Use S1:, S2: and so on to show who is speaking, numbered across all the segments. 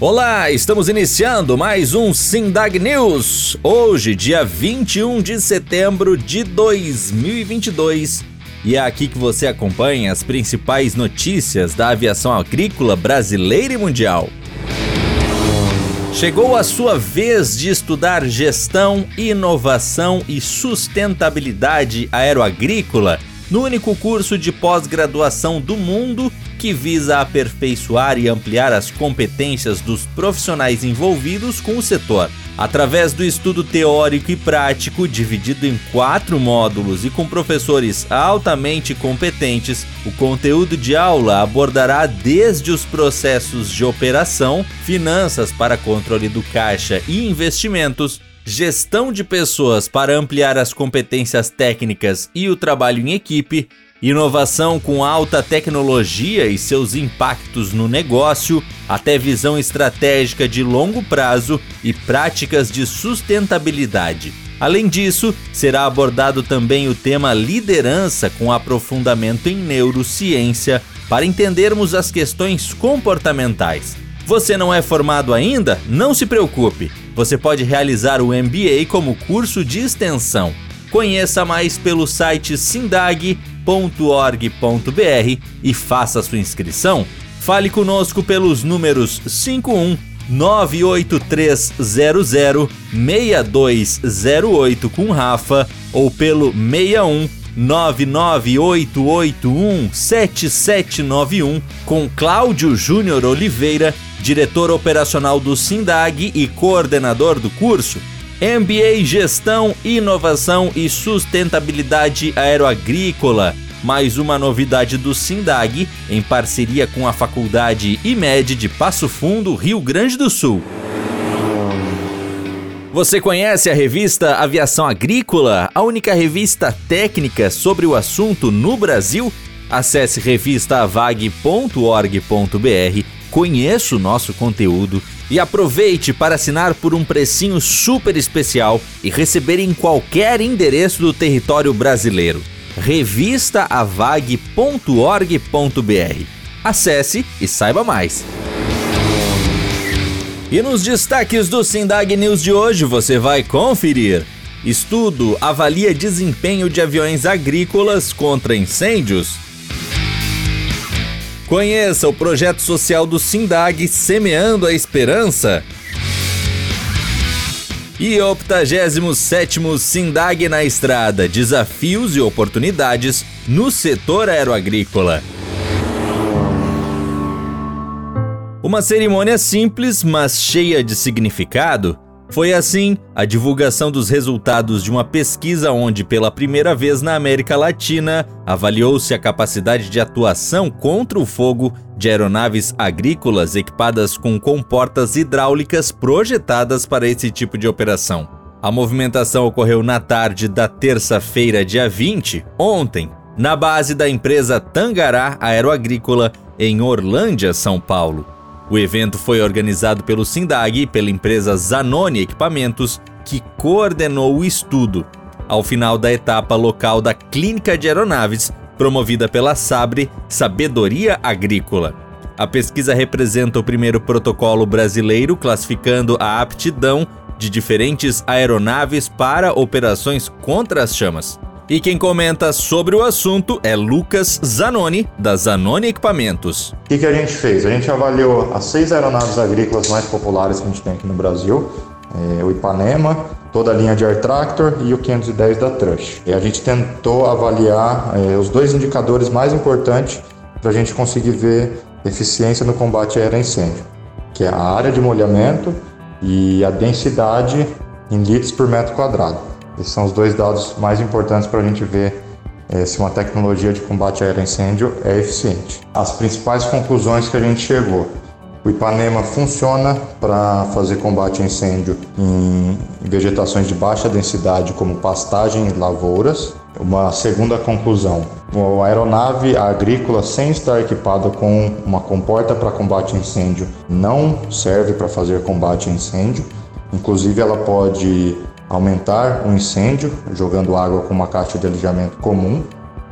S1: Olá, estamos iniciando mais um Sindag News. Hoje, dia 21 de setembro de 2022. E é aqui que você acompanha as principais notícias da aviação agrícola brasileira e mundial. Chegou a sua vez de estudar gestão, inovação e sustentabilidade aeroagrícola no único curso de pós-graduação do mundo que visa aperfeiçoar e ampliar as competências dos profissionais envolvidos com o setor. Através do estudo teórico e prático, dividido em quatro módulos e com professores altamente competentes, o conteúdo de aula abordará desde os processos de operação, finanças para controle do caixa e investimentos, gestão de pessoas para ampliar as competências técnicas e o trabalho em equipe, Inovação com alta tecnologia e seus impactos no negócio, até visão estratégica de longo prazo e práticas de sustentabilidade. Além disso, será abordado também o tema liderança com aprofundamento em neurociência para entendermos as questões comportamentais. Você não é formado ainda? Não se preocupe. Você pode realizar o MBA como curso de extensão. Conheça mais pelo site Sindag www.ecoagro.org.br e faça sua inscrição. Fale conosco pelos números 51 98300 6208 com Rafa ou pelo 61 99881 7791 com Cláudio Júnior Oliveira, diretor operacional do Sindag e coordenador do curso. MBA Gestão, Inovação e Sustentabilidade Aeroagrícola. Mais uma novidade do Sindag, em parceria com a Faculdade IMED de Passo Fundo, Rio Grande do Sul. Você conhece a revista Aviação Agrícola, a única revista técnica sobre o assunto no Brasil? Acesse revistavag.org.br, conheça o nosso conteúdo e aproveite para assinar por um precinho super especial e receber em qualquer endereço do território brasileiro. revistaavag.org.br. Acesse e saiba mais. E nos destaques do Sindag News de hoje você vai conferir. Estudo avalia desempenho de aviões agrícolas contra incêndios. Conheça o projeto social do Sindag Semeando a Esperança. E 87º Sindag na Estrada: Desafios e oportunidades no setor aeroagrícola. Uma cerimônia simples, mas cheia de significado, foi assim a divulgação dos resultados de uma pesquisa onde, pela primeira vez na América Latina, avaliou-se a capacidade de atuação contra o fogo de aeronaves agrícolas equipadas com comportas hidráulicas projetadas para esse tipo de operação. A movimentação ocorreu na tarde da terça-feira, dia 20, ontem, na base da empresa Tangará Aeroagrícola, em Orlândia, São Paulo. O evento foi organizado pelo Sindag e pela empresa Zanoni Equipamentos, que coordenou o estudo. Ao final da etapa local da Clínica de Aeronaves, promovida pela Sabre Sabedoria Agrícola. A pesquisa representa o primeiro protocolo brasileiro classificando a aptidão de diferentes aeronaves para operações contra as chamas. E quem comenta sobre o assunto é Lucas Zanoni, da Zanoni Equipamentos.
S2: O que, que a gente fez? A gente avaliou as seis aeronaves agrícolas mais populares que a gente tem aqui no Brasil, é, o Ipanema, toda a linha de Air Tractor e o 510 da Trush. E a gente tentou avaliar é, os dois indicadores mais importantes para a gente conseguir ver eficiência no combate aéreo incêndio, que é a área de molhamento e a densidade em litros por metro quadrado. Esses são os dois dados mais importantes para a gente ver é, se uma tecnologia de combate aéreo incêndio é eficiente. As principais conclusões que a gente chegou. O Ipanema funciona para fazer combate a incêndio em vegetações de baixa densidade, como pastagem e lavouras. Uma segunda conclusão: a aeronave agrícola, sem estar equipada com uma comporta para combate a incêndio, não serve para fazer combate a incêndio. Inclusive, ela pode aumentar o incêndio jogando água com uma caixa de alijamento comum.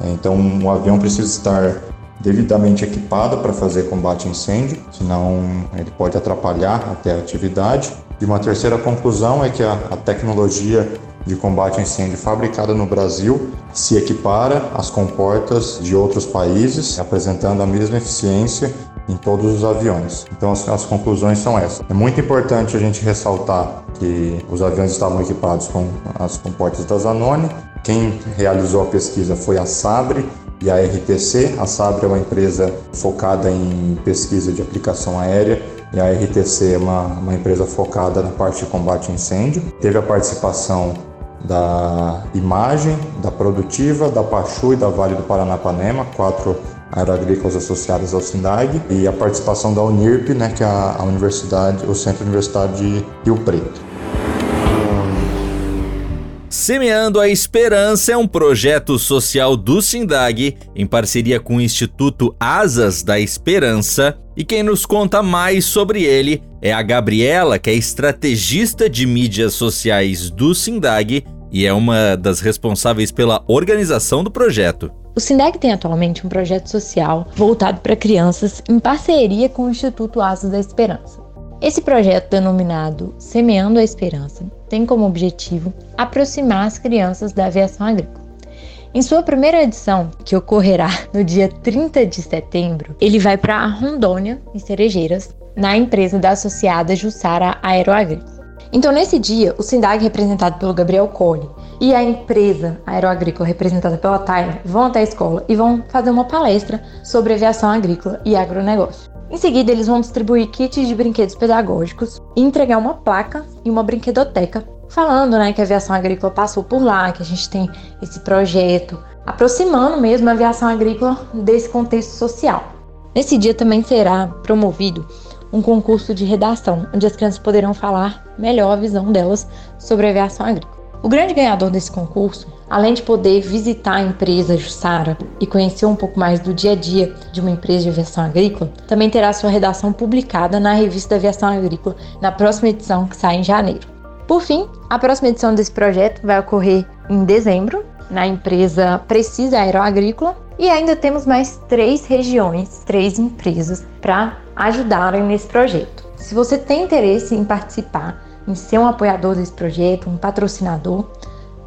S2: Então, o avião precisa estar devidamente equipada para fazer combate a incêndio, senão ele pode atrapalhar até a atividade. E uma terceira conclusão é que a, a tecnologia de combate a incêndio fabricada no Brasil se equipara às comportas de outros países, apresentando a mesma eficiência em todos os aviões. Então as, as, conclusões são essas. É muito importante a gente ressaltar que os aviões estavam equipados com as comportas da Zanoni. Quem realizou a pesquisa foi a Sabre e a RTC. A Sabre é uma empresa focada em pesquisa de aplicação aérea e a RTC é uma, uma empresa focada na parte de combate a incêndio. Teve a participação da Imagem, da Produtiva, da Pachu e da Vale do Paranapanema, quatro aeroagrícolas associadas ao SINDAG, e a participação da Unirp, né, que é a, universidade, o Centro Universitário de Rio Preto.
S1: Semeando a Esperança é um projeto social do SINDAG, em parceria com o Instituto Asas da Esperança, e quem nos conta mais sobre ele é a Gabriela, que é estrategista de mídias sociais do SINDAG e é uma das responsáveis pela organização do projeto.
S3: O SINDEC tem atualmente um projeto social voltado para crianças em parceria com o Instituto Asas da Esperança. Esse projeto, denominado Semeando a Esperança, tem como objetivo aproximar as crianças da aviação agrícola. Em sua primeira edição, que ocorrerá no dia 30 de setembro, ele vai para Rondônia, em Cerejeiras, na empresa da associada Jussara Aeroagrícola. Então, nesse dia, o SINDAG, representado pelo Gabriel Colli, e a empresa aeroagrícola, representada pela Tyler, vão até a escola e vão fazer uma palestra sobre aviação agrícola e agronegócio. Em seguida, eles vão distribuir kits de brinquedos pedagógicos e entregar uma placa e uma brinquedoteca falando né, que a aviação agrícola passou por lá, que a gente tem esse projeto, aproximando mesmo a aviação agrícola desse contexto social. Nesse dia também será promovido um concurso de redação, onde as crianças poderão falar melhor a visão delas sobre a aviação agrícola. O grande ganhador desse concurso, além de poder visitar a empresa Jussara e conhecer um pouco mais do dia a dia de uma empresa de aviação agrícola, também terá sua redação publicada na revista da Aviação Agrícola na próxima edição que sai em janeiro. Por fim, a próxima edição desse projeto vai ocorrer em dezembro, na empresa Precisa Aeroagrícola, e ainda temos mais três regiões, três empresas para ajudarem nesse projeto. Se você tem interesse em participar, em ser um apoiador desse projeto, um patrocinador,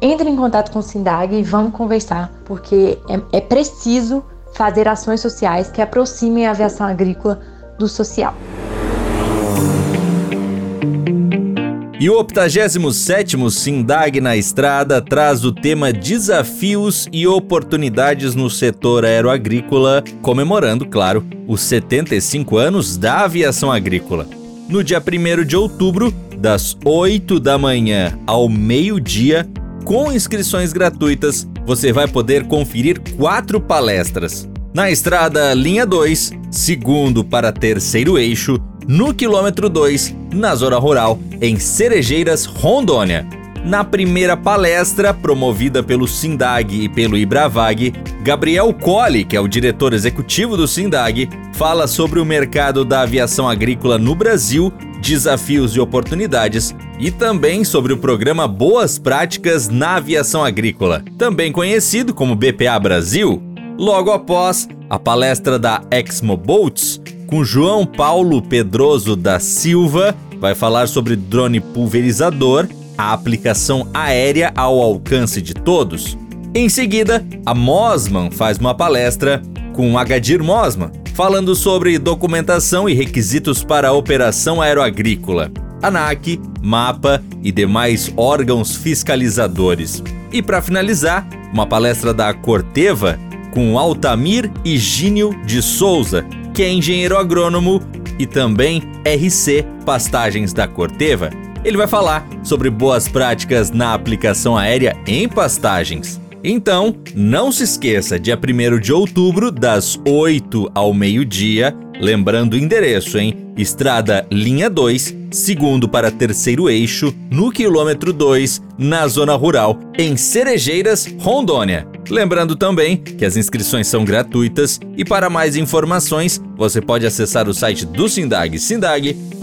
S3: entre em contato com o Sindag e vamos conversar, porque é, é preciso fazer ações sociais que aproximem a aviação agrícola do social.
S1: E o 87º Sindag na Estrada traz o tema Desafios e Oportunidades no setor aeroagrícola, comemorando, claro, os 75 anos da aviação agrícola. No dia 1 de outubro, das 8 da manhã ao meio-dia, com inscrições gratuitas, você vai poder conferir quatro palestras. Na estrada Linha 2, segundo para terceiro eixo, no quilômetro 2, na zona rural, em Cerejeiras, Rondônia. Na primeira palestra, promovida pelo Sindag e pelo Ibravag, Gabriel Colli, que é o diretor executivo do Sindag, fala sobre o mercado da aviação agrícola no Brasil, desafios e oportunidades, e também sobre o programa Boas Práticas na Aviação Agrícola, também conhecido como BPA Brasil. Logo após, a palestra da Exmo Boats, com João Paulo Pedroso da Silva, vai falar sobre drone pulverizador, a aplicação aérea ao alcance de todos. Em seguida, a Mosman faz uma palestra com Agadir Mosman, falando sobre documentação e requisitos para a operação aeroagrícola, ANAC, MAPA e demais órgãos fiscalizadores. E para finalizar, uma palestra da Corteva com Altamir Higínio de Souza, que é engenheiro agrônomo e também RC Pastagens da Corteva. Ele vai falar sobre boas práticas na aplicação aérea em pastagens. Então, não se esqueça, dia 1 de outubro, das 8 ao meio-dia, lembrando o endereço, hein? Estrada Linha 2, segundo para terceiro eixo, no quilômetro 2, na zona rural, em Cerejeiras, Rondônia. Lembrando também que as inscrições são gratuitas e para mais informações você pode acessar o site do Sindag, sindag.org.br.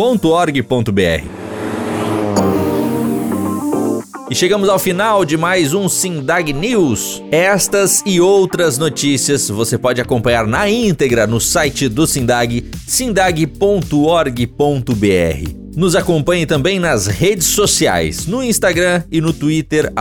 S1: E chegamos ao final de mais um Sindag News. Estas e outras notícias você pode acompanhar na íntegra no site do Sindag, sindag.org.br. Nos acompanhe também nas redes sociais, no Instagram e no Twitter,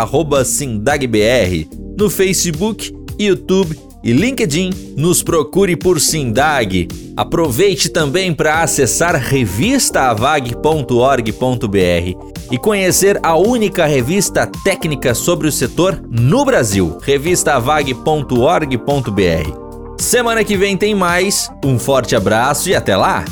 S1: SindagBR, no Facebook, YouTube e LinkedIn, nos procure por Sindag. Aproveite também para acessar revistaavag.org.br e conhecer a única revista técnica sobre o setor no Brasil, revistaavag.org.br. Semana que vem tem mais, um forte abraço e até lá!